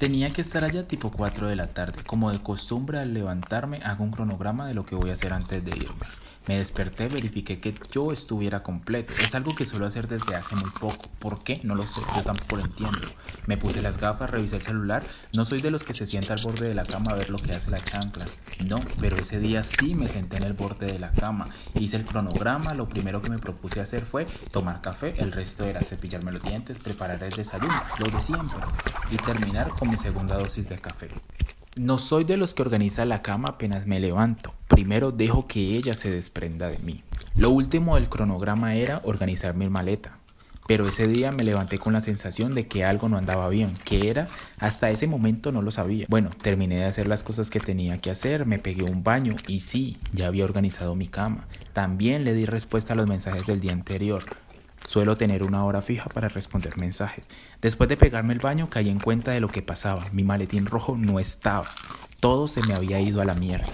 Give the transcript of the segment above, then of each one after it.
Tenía que estar allá tipo 4 de la tarde. Como de costumbre al levantarme hago un cronograma de lo que voy a hacer antes de irme. Me desperté, verifiqué que yo estuviera completo. Es algo que suelo hacer desde hace muy poco. ¿Por qué? No lo sé, yo tampoco lo entiendo. Me puse las gafas, revisé el celular. No soy de los que se sienta al borde de la cama a ver lo que hace la chancla. No, pero ese día sí me senté en el borde de la cama. Hice el cronograma, lo primero que me propuse hacer fue tomar café, el resto era cepillarme los dientes, preparar el desayuno, lo de siempre, y terminar con segunda dosis de café. No soy de los que organiza la cama apenas me levanto. Primero dejo que ella se desprenda de mí. Lo último del cronograma era organizar mi maleta. Pero ese día me levanté con la sensación de que algo no andaba bien. ¿Qué era? Hasta ese momento no lo sabía. Bueno, terminé de hacer las cosas que tenía que hacer, me pegué un baño y sí, ya había organizado mi cama. También le di respuesta a los mensajes del día anterior. Suelo tener una hora fija para responder mensajes. Después de pegarme el baño caí en cuenta de lo que pasaba. Mi maletín rojo no estaba. Todo se me había ido a la mierda.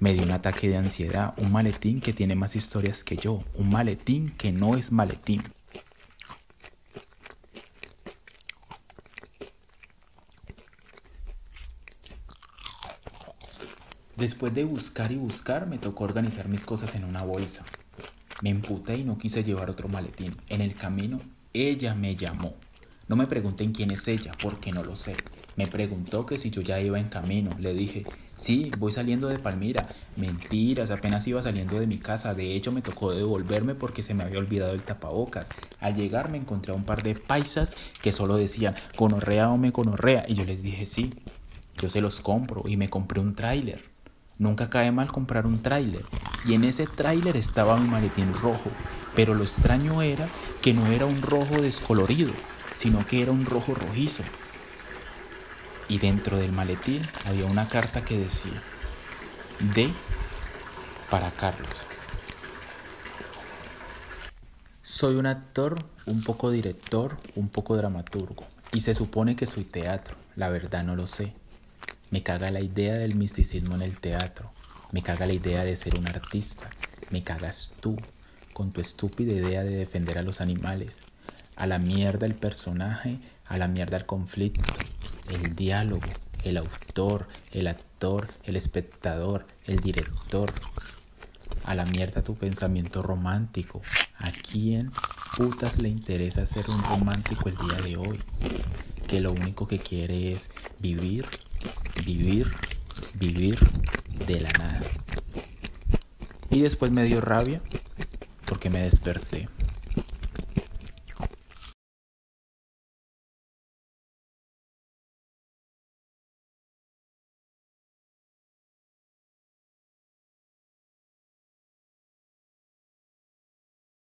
Me dio un ataque de ansiedad, un maletín que tiene más historias que yo, un maletín que no es maletín. Después de buscar y buscar, me tocó organizar mis cosas en una bolsa. Me emputé y no quise llevar otro maletín. En el camino, ella me llamó. No me pregunten quién es ella, porque no lo sé. Me preguntó que si yo ya iba en camino. Le dije, sí, voy saliendo de Palmira. Mentiras, apenas iba saliendo de mi casa. De hecho, me tocó devolverme porque se me había olvidado el tapabocas. Al llegar me encontré a un par de paisas que solo decían, conorrea o me conorrea. Y yo les dije, sí, yo se los compro. Y me compré un tráiler. Nunca cae mal comprar un tráiler. Y en ese tráiler estaba un maletín rojo. Pero lo extraño era que no era un rojo descolorido, sino que era un rojo rojizo. Y dentro del maletín había una carta que decía, D para Carlos. Soy un actor, un poco director, un poco dramaturgo. Y se supone que soy teatro. La verdad no lo sé. Me caga la idea del misticismo en el teatro. Me caga la idea de ser un artista. Me cagas tú con tu estúpida idea de defender a los animales. A la mierda el personaje, a la mierda el conflicto, el diálogo, el autor, el actor, el espectador, el director. A la mierda tu pensamiento romántico. ¿A quién putas le interesa ser un romántico el día de hoy? Que lo único que quiere es vivir vivir, vivir de la nada. Y después me dio rabia porque me desperté.